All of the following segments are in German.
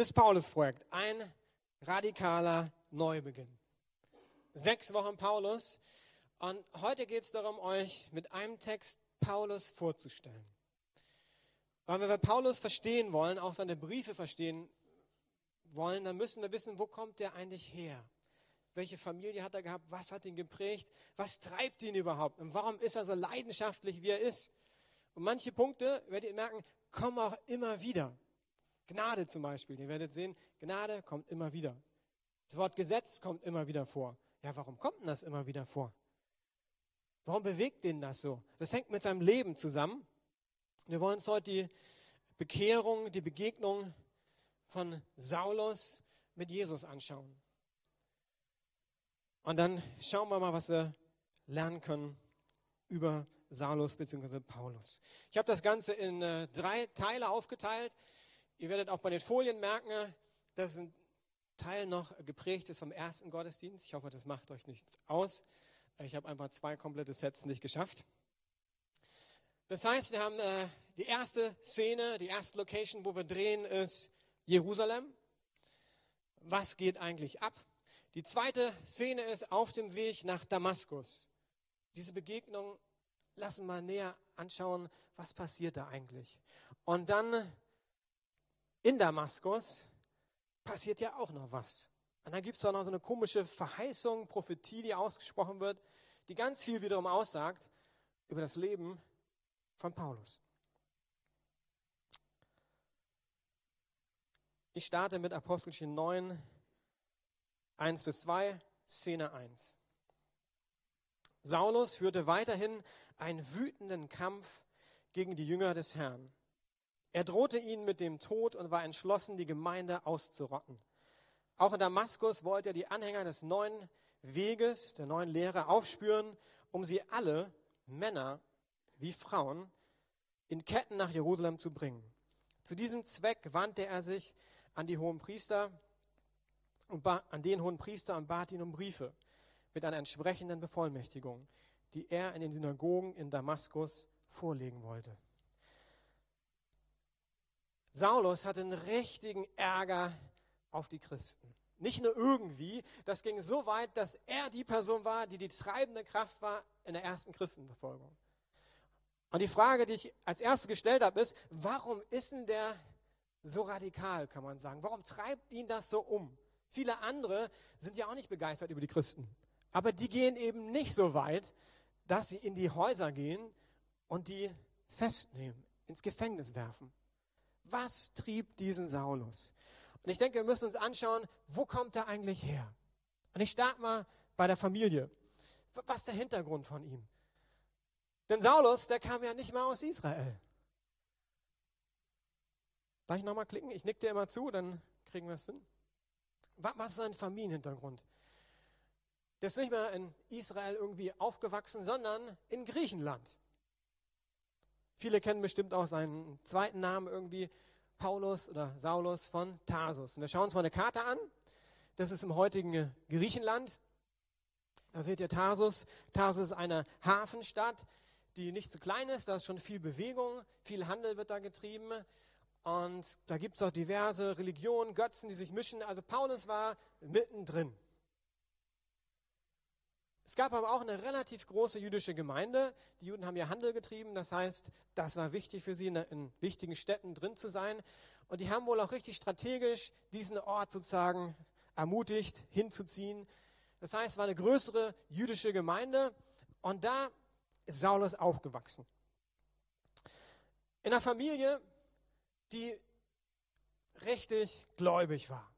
Das Paulus-Projekt, ein radikaler Neubeginn. Sechs Wochen Paulus. Und heute geht es darum, euch mit einem Text Paulus vorzustellen. Weil wenn wir Paulus verstehen wollen, auch seine Briefe verstehen wollen, dann müssen wir wissen, wo kommt der eigentlich her? Welche Familie hat er gehabt? Was hat ihn geprägt? Was treibt ihn überhaupt? Und warum ist er so leidenschaftlich, wie er ist? Und manche Punkte, werdet ihr merken, kommen auch immer wieder. Gnade zum Beispiel. Ihr werdet sehen, Gnade kommt immer wieder. Das Wort Gesetz kommt immer wieder vor. Ja, warum kommt denn das immer wieder vor? Warum bewegt ihn das so? Das hängt mit seinem Leben zusammen. Wir wollen uns heute die Bekehrung, die Begegnung von Saulus mit Jesus anschauen. Und dann schauen wir mal, was wir lernen können über Saulus bzw. Paulus. Ich habe das Ganze in äh, drei Teile aufgeteilt. Ihr werdet auch bei den Folien merken, dass ein Teil noch geprägt ist vom ersten Gottesdienst. Ich hoffe, das macht euch nichts aus. Ich habe einfach zwei komplette Sets nicht geschafft. Das heißt, wir haben äh, die erste Szene, die erste Location, wo wir drehen, ist Jerusalem. Was geht eigentlich ab? Die zweite Szene ist auf dem Weg nach Damaskus. Diese Begegnung lassen wir näher anschauen, was passiert da eigentlich. Und dann in Damaskus passiert ja auch noch was. Und dann gibt es auch noch so eine komische Verheißung, Prophetie, die ausgesprochen wird, die ganz viel wiederum aussagt über das Leben von Paulus. Ich starte mit Apostelchen 9, 1 bis 2, Szene 1. Saulus führte weiterhin einen wütenden Kampf gegen die Jünger des Herrn. Er drohte ihnen mit dem Tod und war entschlossen, die Gemeinde auszurotten. Auch in Damaskus wollte er die Anhänger des neuen Weges, der neuen Lehre aufspüren, um sie alle, Männer wie Frauen, in Ketten nach Jerusalem zu bringen. Zu diesem Zweck wandte er sich an die hohen Priester und an den hohen Priester und bat ihn um Briefe mit einer entsprechenden Bevollmächtigung, die er in den Synagogen in Damaskus vorlegen wollte. Saulus hatte einen richtigen Ärger auf die Christen. Nicht nur irgendwie, das ging so weit, dass er die Person war, die die treibende Kraft war in der ersten Christenverfolgung. Und die Frage, die ich als erstes gestellt habe, ist, warum ist denn der so radikal, kann man sagen? Warum treibt ihn das so um? Viele andere sind ja auch nicht begeistert über die Christen. Aber die gehen eben nicht so weit, dass sie in die Häuser gehen und die festnehmen, ins Gefängnis werfen. Was trieb diesen Saulus? Und ich denke, wir müssen uns anschauen, wo kommt er eigentlich her? Und ich starte mal bei der Familie. Was ist der Hintergrund von ihm? Denn Saulus, der kam ja nicht mal aus Israel. Darf ich nochmal klicken? Ich nick dir immer zu, dann kriegen wir es hin. Was ist sein Familienhintergrund? Der ist nicht mehr in Israel irgendwie aufgewachsen, sondern in Griechenland. Viele kennen bestimmt auch seinen zweiten Namen irgendwie, Paulus oder Saulus von Tarsus. Und wir schauen uns mal eine Karte an. Das ist im heutigen Griechenland. Da seht ihr Tarsus. Tarsus ist eine Hafenstadt, die nicht zu klein ist. Da ist schon viel Bewegung, viel Handel wird da getrieben. Und da gibt es auch diverse Religionen, Götzen, die sich mischen. Also Paulus war mittendrin. Es gab aber auch eine relativ große jüdische Gemeinde. Die Juden haben ja Handel getrieben. Das heißt, das war wichtig für sie, in, in wichtigen Städten drin zu sein. Und die haben wohl auch richtig strategisch diesen Ort sozusagen ermutigt, hinzuziehen. Das heißt, es war eine größere jüdische Gemeinde. Und da ist Saulus aufgewachsen. In einer Familie, die richtig gläubig war.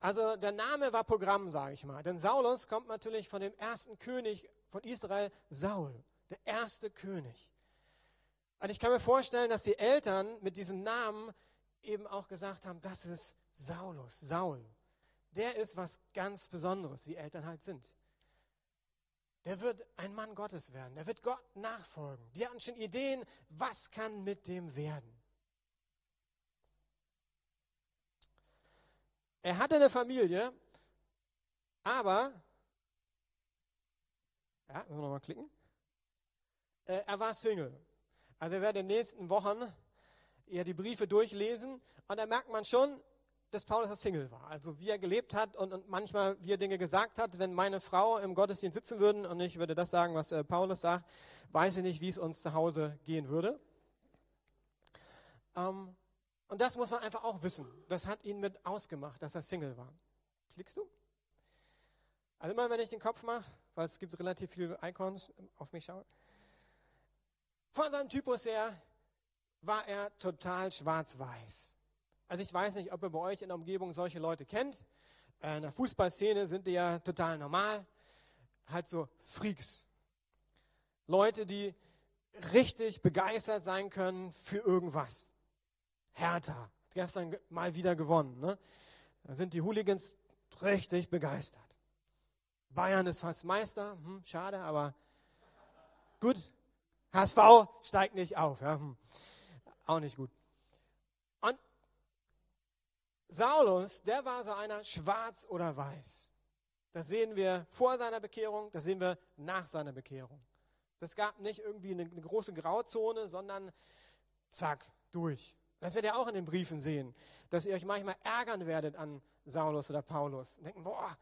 Also der Name war Programm, sage ich mal. Denn Saulus kommt natürlich von dem ersten König von Israel, Saul, der erste König. Und ich kann mir vorstellen, dass die Eltern mit diesem Namen eben auch gesagt haben, das ist Saulus, Saul. Der ist was ganz Besonderes, wie Eltern halt sind. Der wird ein Mann Gottes werden. Der wird Gott nachfolgen. Die hatten schon Ideen, was kann mit dem werden. Er hatte eine Familie, aber, ja, müssen wir nochmal klicken, äh, er war Single. Also er wird in den nächsten Wochen ja die Briefe durchlesen und da merkt man schon, dass Paulus Single war. Also wie er gelebt hat und, und, manchmal wie er Dinge gesagt hat. Wenn meine Frau im Gottesdienst sitzen würden und ich würde das sagen, was äh, Paulus sagt, weiß ich nicht, wie es uns zu Hause gehen würde. Ähm, und das muss man einfach auch wissen. Das hat ihn mit ausgemacht, dass er Single war. Klickst du? Also immer, wenn ich den Kopf mache, weil es gibt relativ viele Icons auf mich schauen. Von seinem Typus her war er total schwarz-weiß. Also ich weiß nicht, ob ihr bei euch in der Umgebung solche Leute kennt. Äh, in der Fußballszene sind die ja total normal. Halt so Freaks. Leute, die richtig begeistert sein können für irgendwas. Hertha hat gestern mal wieder gewonnen. Ne? Da sind die Hooligans richtig begeistert. Bayern ist fast Meister. Hm, schade, aber gut. HSV steigt nicht auf. Ja? Hm. Auch nicht gut. Und Saulus, der war so einer schwarz oder weiß. Das sehen wir vor seiner Bekehrung, das sehen wir nach seiner Bekehrung. Das gab nicht irgendwie eine, eine große Grauzone, sondern zack, durch. Das werdet ihr auch in den Briefen sehen, dass ihr euch manchmal ärgern werdet an Saulus oder Paulus und denken, boah,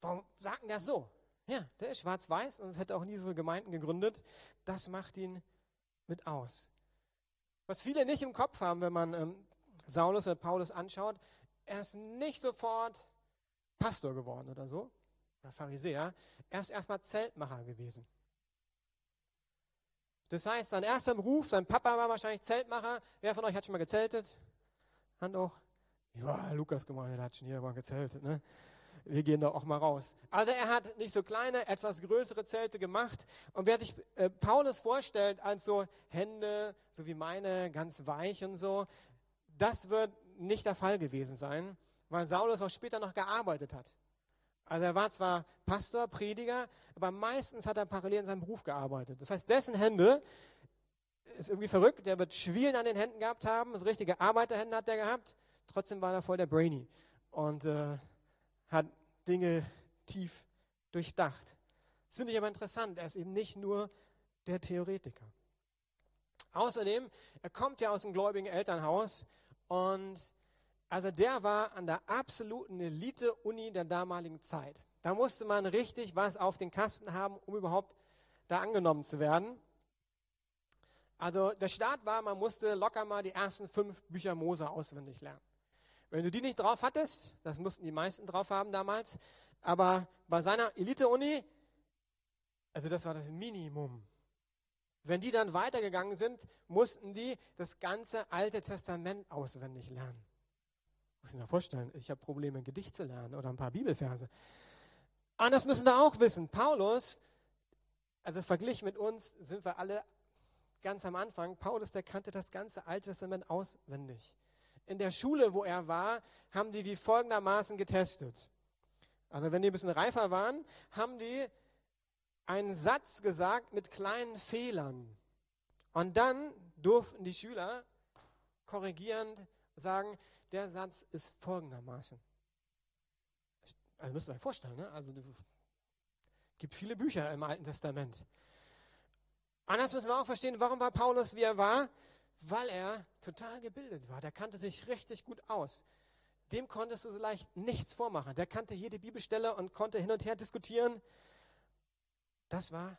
warum sagt denn der so? Ja, der ist schwarz-weiß und hätte auch nie so Gemeinden gegründet. Das macht ihn mit aus. Was viele nicht im Kopf haben, wenn man ähm, Saulus oder Paulus anschaut, er ist nicht sofort Pastor geworden oder so, oder Pharisäer. Er ist erstmal Zeltmacher gewesen. Das heißt, sein erster Beruf, sein Papa war wahrscheinlich Zeltmacher. Wer von euch hat schon mal gezeltet? Hand hoch. Ja, Lukas gemeint, hat schon jeder mal gezeltet. Ne? Wir gehen da auch mal raus. Also er hat nicht so kleine, etwas größere Zelte gemacht. Und wer sich äh, Paulus vorstellt als so Hände, so wie meine, ganz weich und so, das wird nicht der Fall gewesen sein, weil Saulus auch später noch gearbeitet hat. Also er war zwar Pastor, Prediger, aber meistens hat er parallel in seinem Beruf gearbeitet. Das heißt, dessen Hände ist irgendwie verrückt. Der wird Schwielen an den Händen gehabt haben. So richtige Arbeiterhände hat er gehabt. Trotzdem war er voll der Brainy und äh, hat Dinge tief durchdacht. Das finde ich aber interessant. Er ist eben nicht nur der Theoretiker. Außerdem, er kommt ja aus einem gläubigen Elternhaus und also der war an der absoluten Elite-Uni der damaligen Zeit. Da musste man richtig was auf den Kasten haben, um überhaupt da angenommen zu werden. Also der Start war, man musste locker mal die ersten fünf Bücher Mose auswendig lernen. Wenn du die nicht drauf hattest, das mussten die meisten drauf haben damals, aber bei seiner Elite-Uni, also das war das Minimum. Wenn die dann weitergegangen sind, mussten die das ganze Alte Testament auswendig lernen. Muss ich mir vorstellen, ich habe Probleme, ein Gedicht zu lernen oder ein paar Bibelverse. Und das müssen wir auch wissen. Paulus, also verglichen mit uns, sind wir alle ganz am Anfang. Paulus, der kannte das ganze Alte Testament auswendig. In der Schule, wo er war, haben die wie folgendermaßen getestet. Also wenn die ein bisschen reifer waren, haben die einen Satz gesagt mit kleinen Fehlern. Und dann durften die Schüler korrigierend sagen, der Satz ist folgendermaßen. Also müsst ihr euch vorstellen, ne? Also es gibt viele Bücher im Alten Testament. Anders müssen wir auch verstehen, warum war Paulus, wie er war? Weil er total gebildet war. Der kannte sich richtig gut aus. Dem konntest du so leicht nichts vormachen. Der kannte jede Bibelstelle und konnte hin und her diskutieren. Das war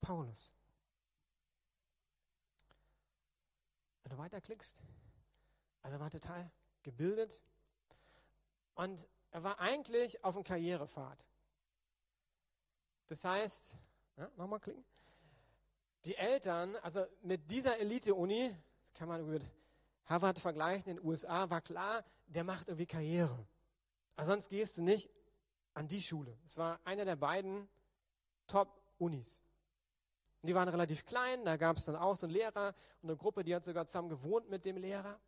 Paulus. Wenn du weiterklickst, also war total gebildet und er war eigentlich auf dem Karrierepfad. Das heißt, ja, nochmal klicken. Die Eltern, also mit dieser Elite-Uni, kann man mit Harvard vergleichen, in den USA, war klar, der macht irgendwie Karriere. Aber sonst gehst du nicht an die Schule. Es war einer der beiden Top-Unis. Die waren relativ klein, da gab es dann auch so einen Lehrer und eine Gruppe, die hat sogar zusammen gewohnt mit dem Lehrer.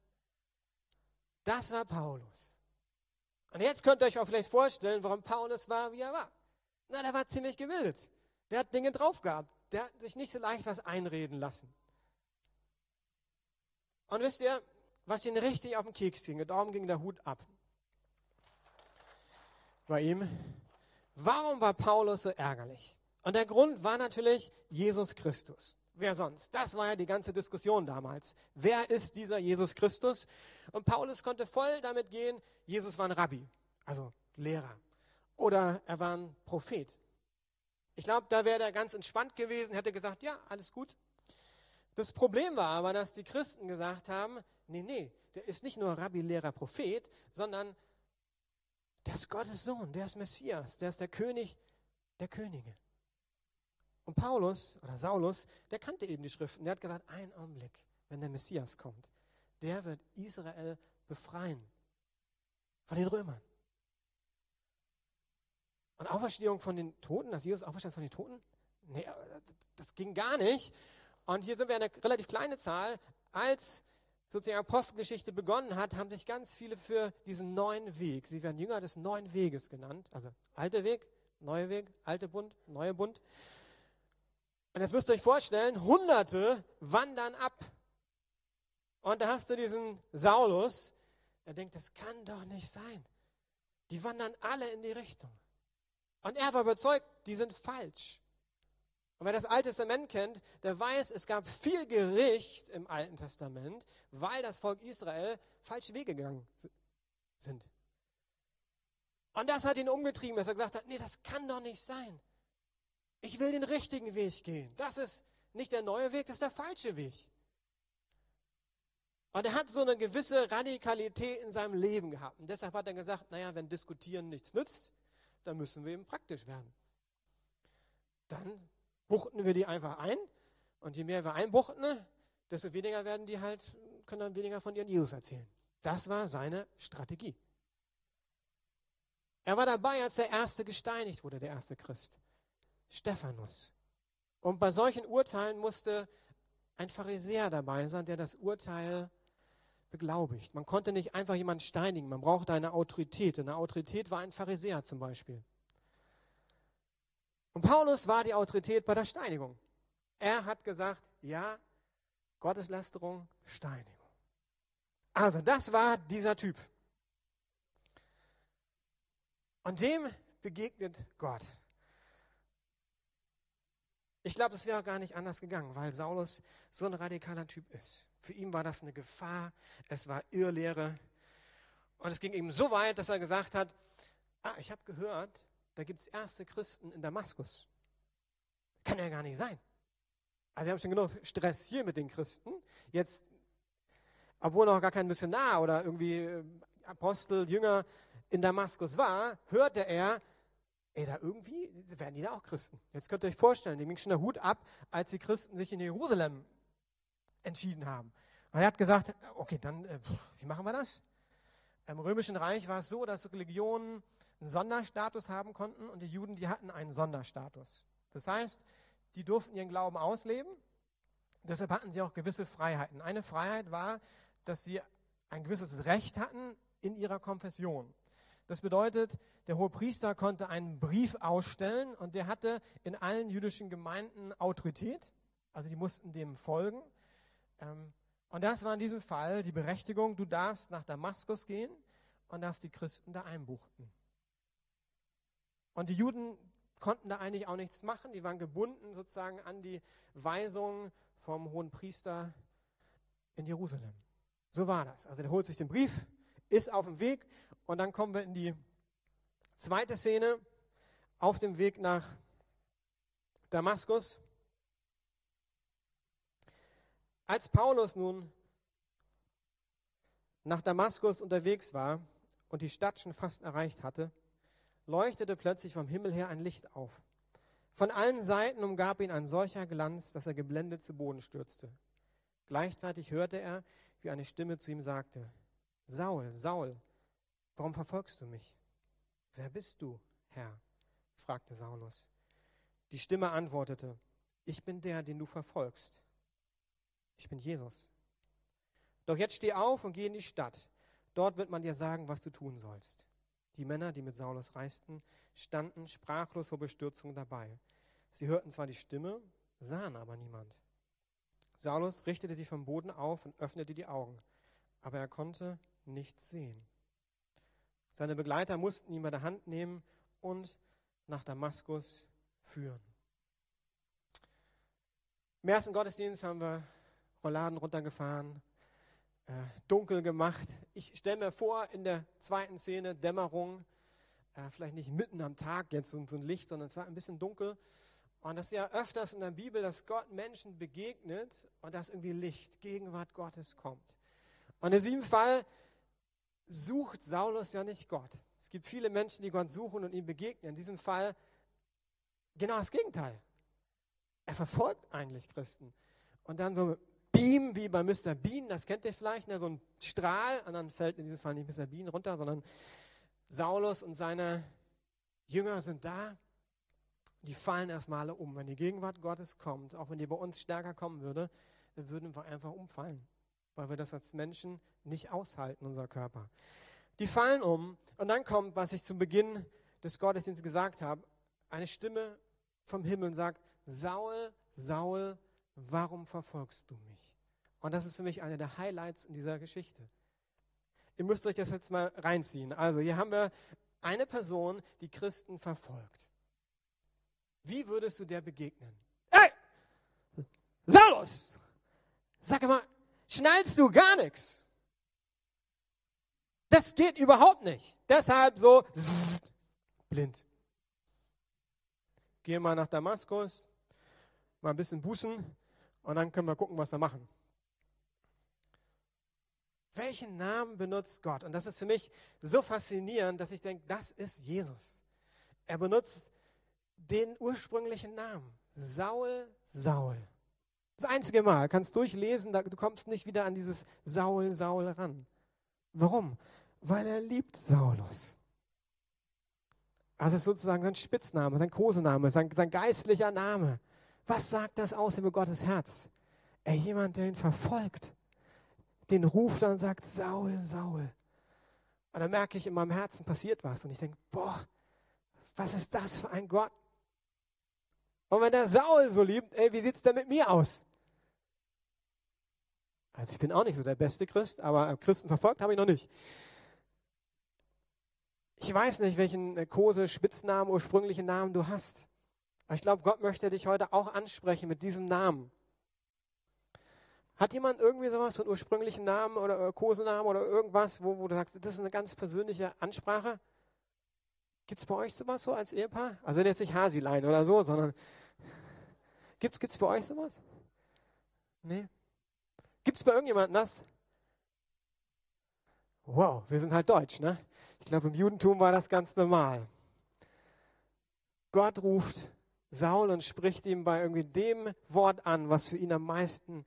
Das war Paulus. Und jetzt könnt ihr euch auch vielleicht vorstellen, warum Paulus war, wie er war. Na, der war ziemlich gebildet. Der hat Dinge drauf gehabt. Der hat sich nicht so leicht was einreden lassen. Und wisst ihr, was ihn richtig auf den Keks ging? Darum ging der Hut ab. Bei ihm. Warum war Paulus so ärgerlich? Und der Grund war natürlich Jesus Christus. Wer sonst? Das war ja die ganze Diskussion damals. Wer ist dieser Jesus Christus? Und Paulus konnte voll damit gehen, Jesus war ein Rabbi, also Lehrer. Oder er war ein Prophet. Ich glaube, da wäre er ganz entspannt gewesen, hätte gesagt, ja, alles gut. Das Problem war aber, dass die Christen gesagt haben, nee, nee, der ist nicht nur Rabbi, Lehrer, Prophet, sondern der ist Gottes Sohn, der ist Messias, der ist der König der Könige. Und Paulus oder Saulus, der kannte eben die Schriften. Der hat gesagt, ein Augenblick, wenn der Messias kommt, der wird Israel befreien von den Römern. Und Auferstehung von den Toten, dass Jesus auferstand von den Toten? Nee, das ging gar nicht. Und hier sind wir eine relativ kleine Zahl. Als sozusagen Apostelgeschichte begonnen hat, haben sich ganz viele für diesen neuen Weg, sie werden Jünger des neuen Weges genannt, also alter Weg, neuer Weg, alte Bund, neuer Bund, und jetzt müsst ihr euch vorstellen, Hunderte wandern ab. Und da hast du diesen Saulus, der denkt, das kann doch nicht sein. Die wandern alle in die Richtung. Und er war überzeugt, die sind falsch. Und wer das Alte Testament kennt, der weiß, es gab viel Gericht im Alten Testament, weil das Volk Israel falsche Wege gegangen sind. Und das hat ihn umgetrieben, dass er gesagt hat, nee, das kann doch nicht sein. Ich will den richtigen Weg gehen. Das ist nicht der neue Weg, das ist der falsche Weg. Und er hat so eine gewisse Radikalität in seinem Leben gehabt. Und deshalb hat er gesagt, naja, wenn Diskutieren nichts nützt, dann müssen wir eben praktisch werden. Dann buchten wir die einfach ein. Und je mehr wir einbuchten, desto weniger werden die halt, können dann weniger von ihren Jesus erzählen. Das war seine Strategie. Er war dabei, als der erste gesteinigt wurde, der erste Christ. Stephanus. Und bei solchen Urteilen musste ein Pharisäer dabei sein, der das Urteil beglaubigt. Man konnte nicht einfach jemanden steinigen, man brauchte eine Autorität. Und eine Autorität war ein Pharisäer zum Beispiel. Und Paulus war die Autorität bei der Steinigung. Er hat gesagt, ja, Gotteslästerung, Steinigung. Also das war dieser Typ. Und dem begegnet Gott. Ich glaube, es wäre gar nicht anders gegangen, weil Saulus so ein radikaler Typ ist. Für ihn war das eine Gefahr, es war Irrlehre. Und es ging ihm so weit, dass er gesagt hat, ah, ich habe gehört, da gibt es erste Christen in Damaskus. Kann ja gar nicht sein. Also wir haben schon genug Stress hier mit den Christen. Jetzt, obwohl noch gar kein Missionar oder irgendwie äh, Apostel, Jünger in Damaskus war, hörte er, ey, da irgendwie werden die da auch Christen. Jetzt könnt ihr euch vorstellen, dem ging schon der Hut ab, als die Christen sich in Jerusalem entschieden haben. Und er hat gesagt, okay, dann, äh, wie machen wir das? Im Römischen Reich war es so, dass Religionen einen Sonderstatus haben konnten und die Juden, die hatten einen Sonderstatus. Das heißt, die durften ihren Glauben ausleben, deshalb hatten sie auch gewisse Freiheiten. Eine Freiheit war, dass sie ein gewisses Recht hatten in ihrer Konfession. Das bedeutet, der hohe Priester konnte einen Brief ausstellen und der hatte in allen jüdischen Gemeinden Autorität. Also die mussten dem folgen. Ähm, und das war in diesem Fall die Berechtigung, du darfst nach Damaskus gehen und darfst die Christen da einbuchten. Und die Juden konnten da eigentlich auch nichts machen. Die waren gebunden sozusagen an die Weisung vom hohen Priester in Jerusalem. So war das. Also der holt sich den Brief, ist auf dem Weg und dann kommen wir in die zweite Szene auf dem Weg nach Damaskus. Als Paulus nun nach Damaskus unterwegs war und die Stadt schon fast erreicht hatte, leuchtete plötzlich vom Himmel her ein Licht auf. Von allen Seiten umgab ihn ein solcher Glanz, dass er geblendet zu Boden stürzte. Gleichzeitig hörte er, wie eine Stimme zu ihm sagte, Saul, Saul, Warum verfolgst du mich? Wer bist du, Herr? fragte Saulus. Die Stimme antwortete, ich bin der, den du verfolgst. Ich bin Jesus. Doch jetzt steh auf und geh in die Stadt. Dort wird man dir sagen, was du tun sollst. Die Männer, die mit Saulus reisten, standen sprachlos vor Bestürzung dabei. Sie hörten zwar die Stimme, sahen aber niemand. Saulus richtete sich vom Boden auf und öffnete die Augen, aber er konnte nichts sehen. Seine Begleiter mussten ihn bei der Hand nehmen und nach Damaskus führen. Im ersten Gottesdienst haben wir Rolladen runtergefahren, äh, dunkel gemacht. Ich stelle mir vor, in der zweiten Szene, Dämmerung, äh, vielleicht nicht mitten am Tag jetzt so, so ein Licht, sondern es war ein bisschen dunkel. Und das ist ja öfters in der Bibel, dass Gott Menschen begegnet und dass irgendwie Licht, Gegenwart Gottes kommt. Und in diesem Fall sucht Saulus ja nicht Gott. Es gibt viele Menschen, die Gott suchen und ihm begegnen. In diesem Fall genau das Gegenteil. Er verfolgt eigentlich Christen. Und dann so Beam wie bei Mr. Bean, das kennt ihr vielleicht, ne? so ein Strahl, und dann fällt in diesem Fall nicht Mr. Bean runter, sondern Saulus und seine Jünger sind da. Die fallen erstmal alle um. Wenn die Gegenwart Gottes kommt, auch wenn die bei uns stärker kommen würde, dann würden wir einfach umfallen, weil wir das als Menschen nicht aushalten, unser Körper. Die fallen um und dann kommt, was ich zum Beginn des Gottesdienstes gesagt habe, eine Stimme vom Himmel und sagt, Saul, Saul, warum verfolgst du mich? Und das ist für mich einer der Highlights in dieser Geschichte. Ihr müsst euch das jetzt mal reinziehen. Also hier haben wir eine Person, die Christen verfolgt. Wie würdest du der begegnen? Hey! Saulus! Sag mal, schnallst du gar nichts? Das geht überhaupt nicht. Deshalb so zzz, blind. Geh mal nach Damaskus, mal ein bisschen bußen und dann können wir gucken, was wir machen. Welchen Namen benutzt Gott? Und das ist für mich so faszinierend, dass ich denke, das ist Jesus. Er benutzt den ursprünglichen Namen. Saul, Saul. Das einzige Mal, kannst durchlesen, du kommst nicht wieder an dieses Saul, Saul ran. Warum? Weil er liebt Saulus. Also ist sozusagen sein Spitzname, sein Kosename, sein, sein geistlicher Name. Was sagt das aus über Gottes Herz? Er jemand, der ihn verfolgt, den ruft und sagt, Saul, Saul. Und dann merke ich, in meinem Herzen passiert was. Und ich denke, boah, was ist das für ein Gott? Und wenn der Saul so liebt, ey, wie sieht es denn mit mir aus? Also ich bin auch nicht so der beste Christ, aber Christen verfolgt habe ich noch nicht. Ich weiß nicht, welchen äh, Kose, Spitznamen, ursprünglichen Namen du hast. Aber ich glaube, Gott möchte dich heute auch ansprechen mit diesem Namen. Hat jemand irgendwie sowas, so einen ursprünglichen Namen oder Kosenamen oder irgendwas, wo, wo du sagst, das ist eine ganz persönliche Ansprache? Gibt es bei euch sowas so als Ehepaar? Also jetzt nicht Hasilein oder so, sondern gibt es bei euch sowas? Nee? Gibt es bei irgendjemandem das? Wow, wir sind halt deutsch, ne? Ich glaube, im Judentum war das ganz normal. Gott ruft Saul und spricht ihm bei irgendwie dem Wort an, was für ihn am meisten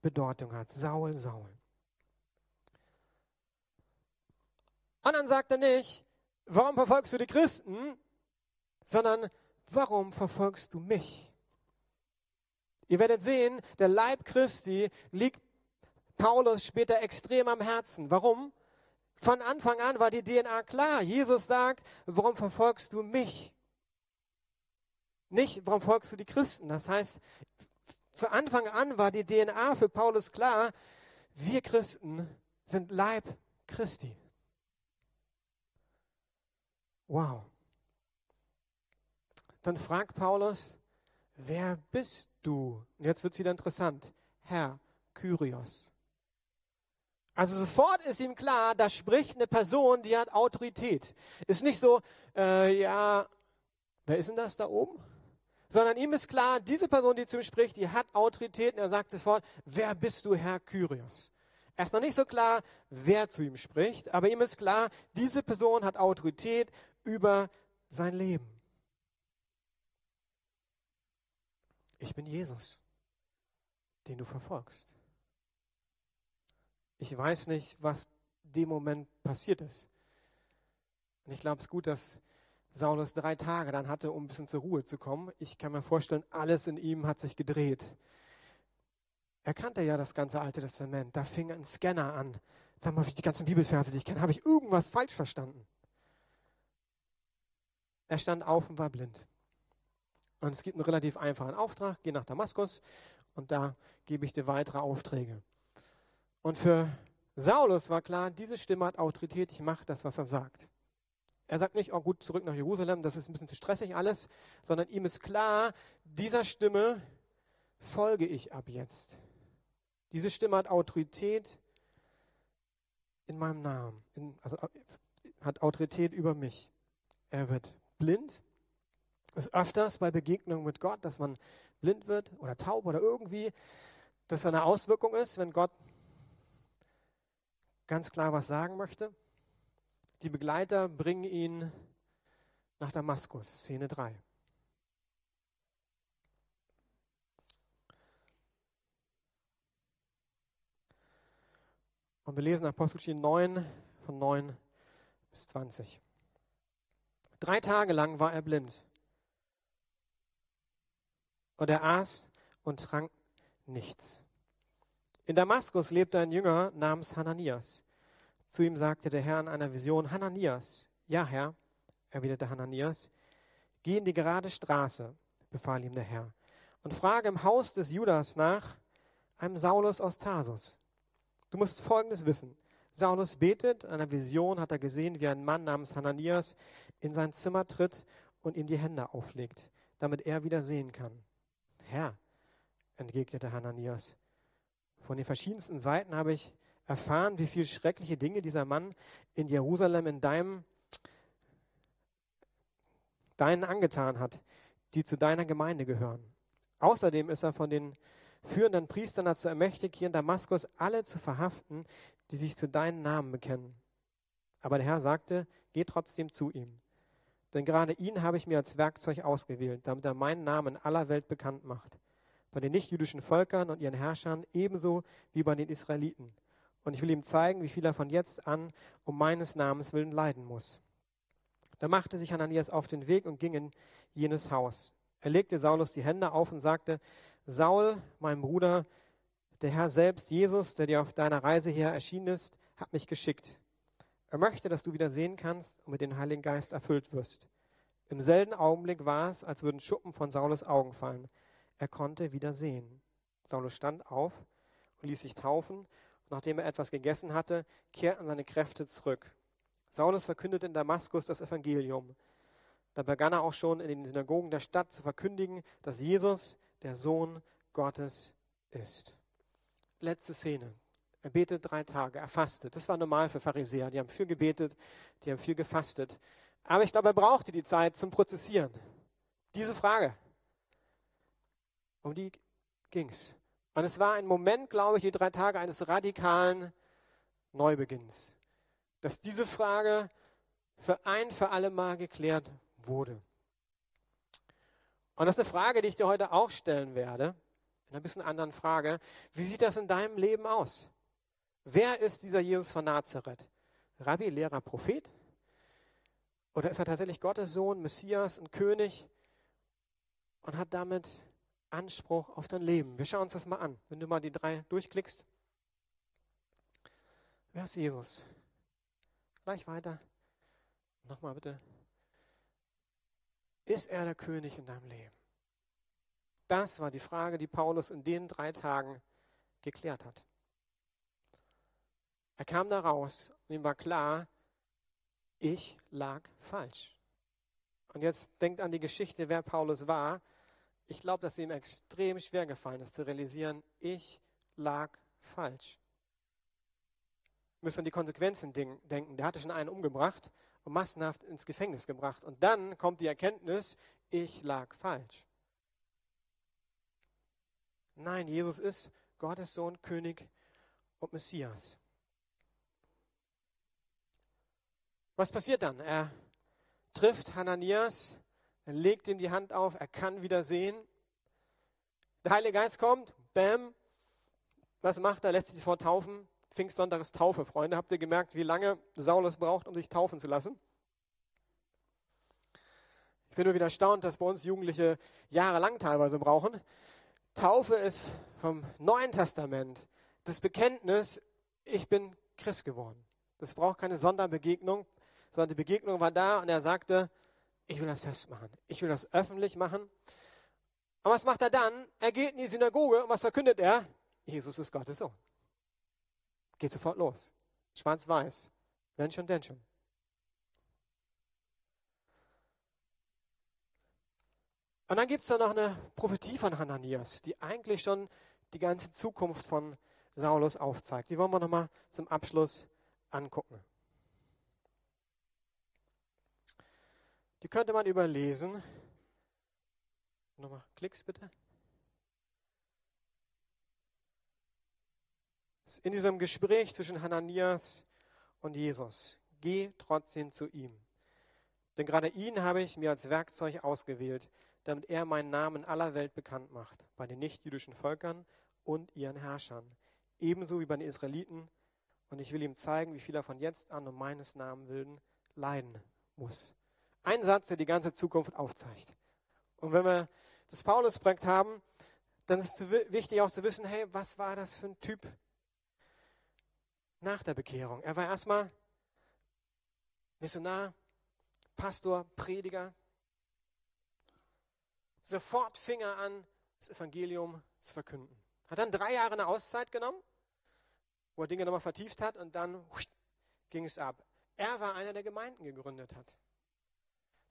Bedeutung hat. Saul, Saul. Und dann sagt er nicht, warum verfolgst du die Christen, sondern warum verfolgst du mich? Ihr werdet sehen, der Leib Christi liegt Paulus später extrem am Herzen. Warum? Von Anfang an war die DNA klar. Jesus sagt, warum verfolgst du mich? Nicht, warum folgst du die Christen? Das heißt, für Anfang an war die DNA für Paulus klar, wir Christen sind Leib Christi. Wow. Dann fragt Paulus, wer bist du? Und jetzt wird es wieder interessant. Herr Kyrios. Also sofort ist ihm klar, da spricht eine Person, die hat Autorität. Ist nicht so, äh, ja, wer ist denn das da oben? Sondern ihm ist klar, diese Person, die zu ihm spricht, die hat Autorität. Und er sagt sofort, wer bist du, Herr Kyrios? Er ist noch nicht so klar, wer zu ihm spricht, aber ihm ist klar, diese Person hat Autorität über sein Leben. Ich bin Jesus, den du verfolgst. Ich weiß nicht, was dem Moment passiert ist. Und ich glaube, es ist gut, dass Saulus drei Tage dann hatte, um ein bisschen zur Ruhe zu kommen. Ich kann mir vorstellen, alles in ihm hat sich gedreht. Er kannte ja das ganze Alte Testament. Da fing ein Scanner an. Sag mal, die ganzen Bibelverse, die ich kenne, habe ich irgendwas falsch verstanden? Er stand auf und war blind. Und es gibt einen relativ einfachen Auftrag. Geh nach Damaskus und da gebe ich dir weitere Aufträge. Und für Saulus war klar, diese Stimme hat Autorität, ich mache das, was er sagt. Er sagt nicht, oh gut, zurück nach Jerusalem, das ist ein bisschen zu stressig alles, sondern ihm ist klar, dieser Stimme folge ich ab jetzt. Diese Stimme hat Autorität in meinem Namen, in, also hat Autorität über mich. Er wird blind. Ist öfters bei Begegnungen mit Gott, dass man blind wird oder taub oder irgendwie, dass eine Auswirkung ist, wenn Gott ganz klar was sagen möchte. Die Begleiter bringen ihn nach Damaskus, Szene 3. Und wir lesen Apostelgeschichte 9 von 9 bis 20. Drei Tage lang war er blind. Und er aß und trank nichts. In Damaskus lebte ein Jünger namens Hananias. Zu ihm sagte der Herr in einer Vision, Hananias. Ja, Herr, erwiderte Hananias. Geh in die gerade Straße, befahl ihm der Herr, und frage im Haus des Judas nach einem Saulus aus Tarsus. Du musst Folgendes wissen. Saulus betet, in einer Vision hat er gesehen, wie ein Mann namens Hananias in sein Zimmer tritt und ihm die Hände auflegt, damit er wieder sehen kann. Herr, entgegnete Hananias, von den verschiedensten Seiten habe ich erfahren, wie viele schreckliche Dinge dieser Mann in Jerusalem in deinem, deinen angetan hat, die zu deiner Gemeinde gehören. Außerdem ist er von den führenden Priestern dazu ermächtigt, hier in Damaskus alle zu verhaften, die sich zu deinen Namen bekennen. Aber der Herr sagte, geh trotzdem zu ihm. Denn gerade ihn habe ich mir als Werkzeug ausgewählt, damit er meinen Namen aller Welt bekannt macht. Bei den nichtjüdischen Völkern und ihren Herrschern ebenso wie bei den Israeliten. Und ich will ihm zeigen, wie viel er von jetzt an um meines Namens willen leiden muss. Da machte sich Hananias auf den Weg und ging in jenes Haus. Er legte Saulus die Hände auf und sagte, Saul, mein Bruder, der Herr selbst, Jesus, der dir auf deiner Reise hier erschienen ist, hat mich geschickt. Er möchte, dass du wieder sehen kannst und mit dem Heiligen Geist erfüllt wirst. Im selben Augenblick war es, als würden Schuppen von Saulus Augen fallen. Er konnte wieder sehen. Saulus stand auf und ließ sich taufen. Nachdem er etwas gegessen hatte, kehrten seine Kräfte zurück. Saulus verkündete in Damaskus das Evangelium. Da begann er auch schon in den Synagogen der Stadt zu verkündigen, dass Jesus der Sohn Gottes ist letzte Szene. Er betet drei Tage, er fastet. Das war normal für Pharisäer. Die haben viel gebetet, die haben viel gefastet. Aber ich glaube, er brauchte die Zeit zum Prozessieren. Diese Frage, um die ging es. Und es war ein Moment, glaube ich, die drei Tage eines radikalen Neubeginns. Dass diese Frage für ein für alle Mal geklärt wurde. Und das ist eine Frage, die ich dir heute auch stellen werde in einer bisschen anderen Frage. Wie sieht das in deinem Leben aus? Wer ist dieser Jesus von Nazareth? Rabbi, Lehrer, Prophet? Oder ist er tatsächlich Gottes Sohn, Messias, ein König und hat damit Anspruch auf dein Leben? Wir schauen uns das mal an. Wenn du mal die drei durchklickst. Wer ist Jesus? Gleich weiter. Nochmal bitte. Ist er der König in deinem Leben? Das war die Frage, die Paulus in den drei Tagen geklärt hat. Er kam da raus und ihm war klar, ich lag falsch. Und jetzt denkt an die Geschichte, wer Paulus war. Ich glaube, dass es ihm extrem schwer gefallen ist zu realisieren, ich lag falsch. Müssen an die Konsequenzen denken. Der hatte schon einen umgebracht und massenhaft ins Gefängnis gebracht. Und dann kommt die Erkenntnis, ich lag falsch. Nein, Jesus ist Gottes Sohn, König und Messias. Was passiert dann? Er trifft Hananias, legt ihm die Hand auf, er kann wieder sehen. Der Heilige Geist kommt, bam. Was macht er? Lässt sich sofort taufen. Pfingstsonntag ist Taufe, Freunde. Habt ihr gemerkt, wie lange Saulus braucht, um sich taufen zu lassen? Ich bin nur wieder erstaunt, dass bei uns Jugendliche jahrelang teilweise brauchen. Taufe ist vom Neuen Testament das Bekenntnis, ich bin Christ geworden. Das braucht keine Sonderbegegnung, sondern die Begegnung war da und er sagte, ich will das festmachen, ich will das öffentlich machen. Und was macht er dann? Er geht in die Synagoge und was verkündet er? Jesus ist Gottes Sohn. Geht sofort los. Schwarz-Weiß. Wenn schon, denn schon. Und dann gibt es da noch eine Prophetie von Hananias, die eigentlich schon die ganze Zukunft von Saulus aufzeigt. Die wollen wir nochmal zum Abschluss angucken. Die könnte man überlesen. Nochmal Klicks bitte. In diesem Gespräch zwischen Hananias und Jesus. Geh trotzdem zu ihm. Denn gerade ihn habe ich mir als Werkzeug ausgewählt, damit er meinen Namen aller Welt bekannt macht, bei den nichtjüdischen Völkern und ihren Herrschern, ebenso wie bei den Israeliten. Und ich will ihm zeigen, wie viel er von jetzt an um meines Namens willen leiden muss. Ein Satz, der die ganze Zukunft aufzeigt. Und wenn wir das Paulusprojekt haben, dann ist es wichtig auch zu wissen, hey, was war das für ein Typ nach der Bekehrung? Er war erstmal Missionar, Pastor, Prediger. Sofort fing er an, das Evangelium zu verkünden. Hat dann drei Jahre eine Auszeit genommen, wo er Dinge nochmal vertieft hat und dann ging es ab. Er war einer, der Gemeinden gegründet hat.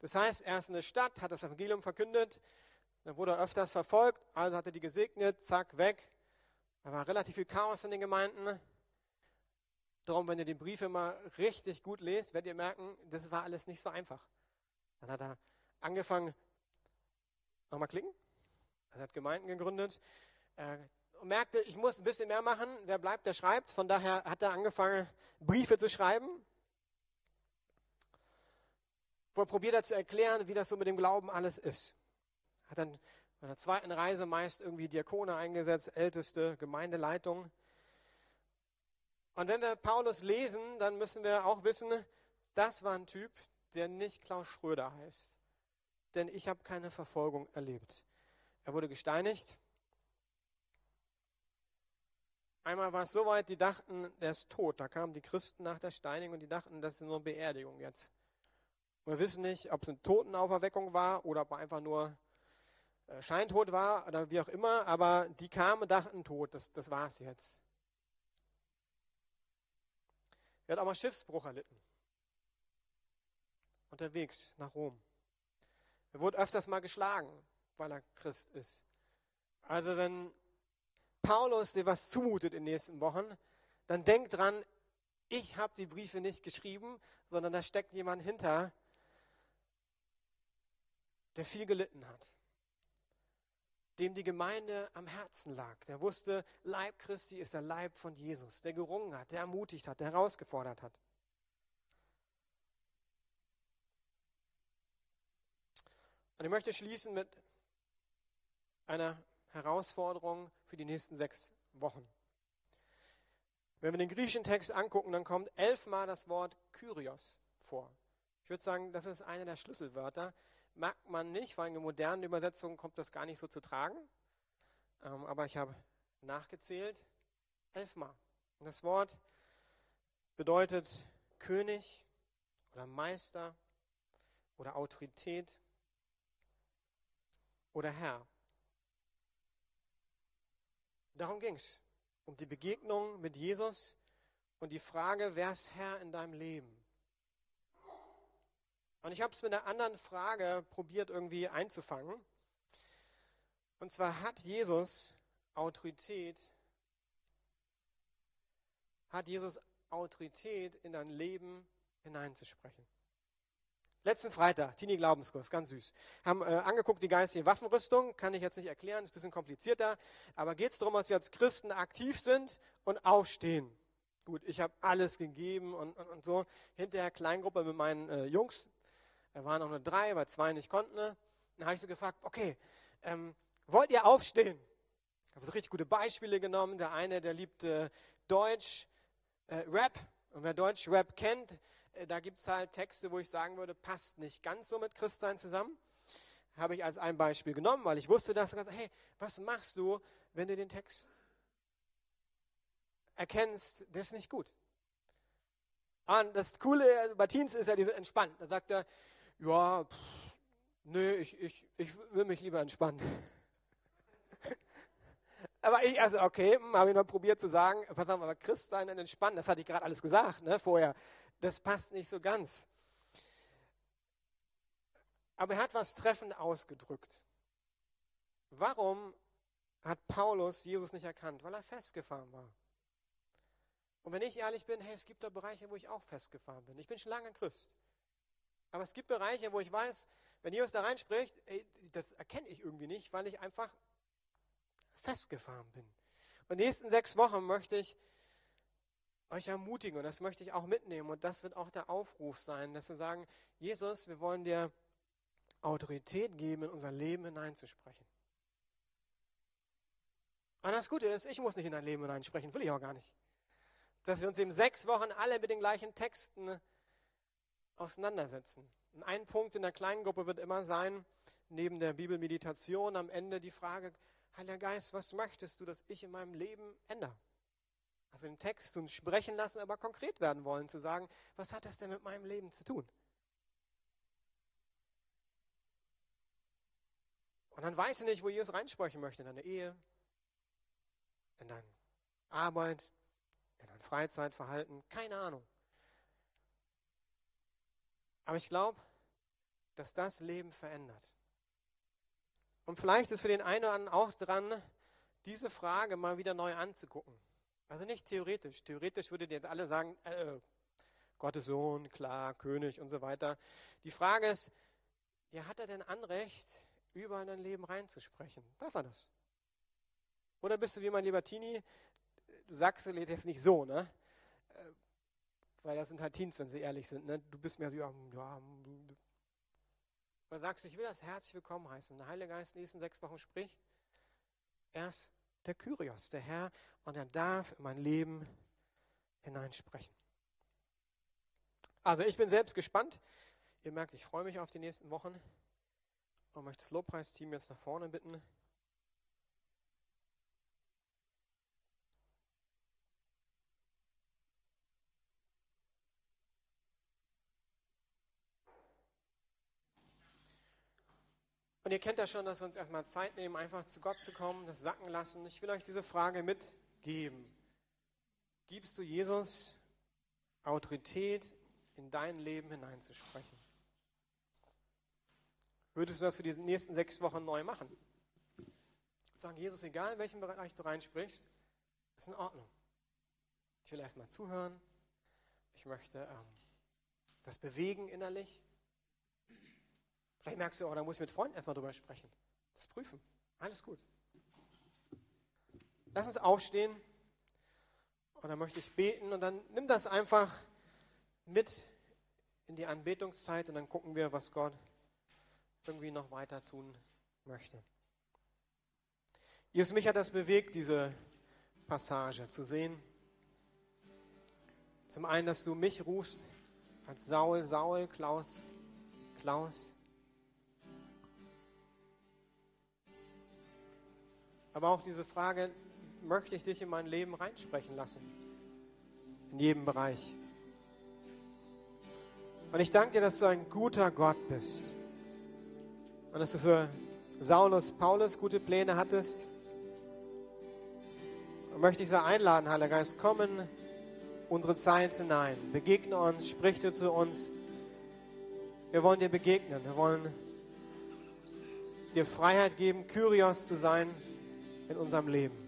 Das heißt, er ist in der Stadt, hat das Evangelium verkündet, dann wurde er öfters verfolgt, also hat er die gesegnet, zack, weg. Da war relativ viel Chaos in den Gemeinden. Darum, wenn ihr die Briefe mal richtig gut lest, werdet ihr merken, das war alles nicht so einfach. Dann hat er angefangen, nochmal klicken, er hat Gemeinden gegründet äh, und merkte, ich muss ein bisschen mehr machen. Wer bleibt, der schreibt. Von daher hat er angefangen, Briefe zu schreiben wo er probiert hat zu erklären, wie das so mit dem Glauben alles ist. Hat dann bei der zweiten Reise meist irgendwie Diakone eingesetzt, älteste Gemeindeleitung. Und wenn wir Paulus lesen, dann müssen wir auch wissen, das war ein Typ, der nicht Klaus Schröder heißt. Denn ich habe keine Verfolgung erlebt. Er wurde gesteinigt. Einmal war es so weit, die dachten, er ist tot. Da kamen die Christen nach der Steinigung und die dachten, das ist nur Beerdigung jetzt. Wir wissen nicht, ob es eine Totenauferweckung war oder ob er einfach nur äh, Scheintod war oder wie auch immer, aber die kamen und dachten, tot, das, das war es jetzt. Er hat auch mal Schiffsbruch erlitten. Unterwegs nach Rom. Er wurde öfters mal geschlagen, weil er Christ ist. Also wenn Paulus dir was zumutet in den nächsten Wochen, dann denk dran, ich habe die Briefe nicht geschrieben, sondern da steckt jemand hinter, der viel gelitten hat, dem die Gemeinde am Herzen lag, der wusste, Leib Christi ist der Leib von Jesus, der gerungen hat, der ermutigt hat, der herausgefordert hat. Und ich möchte schließen mit einer Herausforderung für die nächsten sechs Wochen. Wenn wir den griechischen Text angucken, dann kommt elfmal das Wort Kyrios vor. Ich würde sagen, das ist eine der Schlüsselwörter, merkt man nicht, weil in der modernen Übersetzung kommt das gar nicht so zu tragen. Ähm, aber ich habe nachgezählt, elfmal. Das Wort bedeutet König oder Meister oder Autorität oder Herr. Darum ging es, um die Begegnung mit Jesus und die Frage, wer ist Herr in deinem Leben? Und ich habe es mit einer anderen Frage probiert irgendwie einzufangen. Und zwar hat Jesus Autorität, hat Jesus Autorität in dein Leben hineinzusprechen. Letzten Freitag, Teenie Glaubenskurs, ganz süß. Haben äh, angeguckt die geistige Waffenrüstung, kann ich jetzt nicht erklären, ist ein bisschen komplizierter, aber geht es darum, dass wir als Christen aktiv sind und aufstehen. Gut, ich habe alles gegeben und, und, und, so. Hinterher Kleingruppe mit meinen äh, Jungs, da waren auch nur drei, weil zwei nicht konnten. Ne? Dann habe ich so gefragt, okay, ähm, wollt ihr aufstehen? Ich habe so richtig gute Beispiele genommen. Der eine, der liebt äh, Deutsch, äh, Rap. Und wer Deutsch Rap kennt, äh, da gibt es halt Texte, wo ich sagen würde, passt nicht ganz so mit Christsein zusammen. Habe ich als ein Beispiel genommen, weil ich wusste das. Und gesagt, hey, was machst du, wenn du den Text erkennst, das ist nicht gut. Und das Coole bei Teens ist ja diese entspannt. Da sagt er, ja, pff, nö, ich, ich, ich will mich lieber entspannen. aber ich, also okay, hm, habe ich noch probiert zu sagen, pass auf, aber Christsein und entspannen, das hatte ich gerade alles gesagt, ne, vorher. Das passt nicht so ganz. Aber er hat was treffend ausgedrückt. Warum hat Paulus Jesus nicht erkannt? Weil er festgefahren war. Und wenn ich ehrlich bin, hey, es gibt da Bereiche, wo ich auch festgefahren bin. Ich bin schon lange Christ. Aber es gibt Bereiche, wo ich weiß, wenn Jesus da reinspricht, das erkenne ich irgendwie nicht, weil ich einfach festgefahren bin. Und die nächsten sechs Wochen möchte ich euch ermutigen und das möchte ich auch mitnehmen. Und das wird auch der Aufruf sein, dass wir sagen, Jesus, wir wollen dir Autorität geben, in unser Leben hineinzusprechen. Und das Gute ist, ich muss nicht in dein Leben hineinsprechen, will ich auch gar nicht. Dass wir uns eben sechs Wochen alle mit den gleichen Texten auseinandersetzen. Und ein Punkt in der kleinen Gruppe wird immer sein, neben der Bibelmeditation am Ende die Frage, Heiliger Geist, was möchtest du, dass ich in meinem Leben ändere? Also den Text uns sprechen lassen, aber konkret werden wollen, zu sagen, was hat das denn mit meinem Leben zu tun? Und dann weiß ich nicht, wo Jesus reinsprechen möchte, in deine Ehe, in deine Arbeit, in dein Freizeitverhalten, keine Ahnung. Aber ich glaube, dass das Leben verändert. Und vielleicht ist für den einen oder anderen auch dran, diese Frage mal wieder neu anzugucken. Also nicht theoretisch. Theoretisch würdet ihr alle sagen, äh, Gottes Sohn, klar, König und so weiter. Die Frage ist, ja, hat er denn Anrecht, überall in dein Leben reinzusprechen? Darf er das? Oder bist du wie mein lieber Tini, du sagst es jetzt nicht so, ne? Weil das sind halt Teens, wenn sie ehrlich sind, ne? Du bist mehr so, ja, ja oder sagst ich will das herzlich willkommen heißen. Und der Heilige Geist in den nächsten sechs Wochen spricht, er ist der Kyrios, der Herr, und er darf in mein Leben hineinsprechen. Also ich bin selbst gespannt. Ihr merkt, ich freue mich auf die nächsten Wochen und möchte das Lobpreisteam jetzt nach vorne bitten. Und ihr kennt ja schon, dass wir uns erstmal Zeit nehmen, einfach zu Gott zu kommen, das sacken lassen. Ich will euch diese Frage mitgeben. Gibst du Jesus Autorität in dein Leben hineinzusprechen? Würdest du das für die nächsten sechs Wochen neu machen? Sagen, Jesus, egal in welchem Bereich du reinsprichst, ist in Ordnung. Ich will erstmal zuhören. Ich möchte ähm, das bewegen innerlich. Vielleicht merkst du, oh, da muss ich mit Freunden erstmal drüber sprechen. Das prüfen. Alles gut. Lass uns aufstehen. Und dann möchte ich beten und dann nimm das einfach mit in die Anbetungszeit und dann gucken wir, was Gott irgendwie noch weiter tun möchte. Jesus, mich hat das bewegt, diese Passage zu sehen. Zum einen, dass du mich rufst als Saul, Saul, Klaus, Klaus. Aber auch diese Frage, möchte ich dich in mein Leben reinsprechen lassen? In jedem Bereich. Und ich danke dir, dass du ein guter Gott bist. Und dass du für Saulus, Paulus gute Pläne hattest. Und möchte ich sehr einladen, Heiliger Geist, komm in unsere Zeit hinein. Begegne uns, sprich du zu uns. Wir wollen dir begegnen. Wir wollen dir Freiheit geben, Kyrios zu sein in unserem Leben.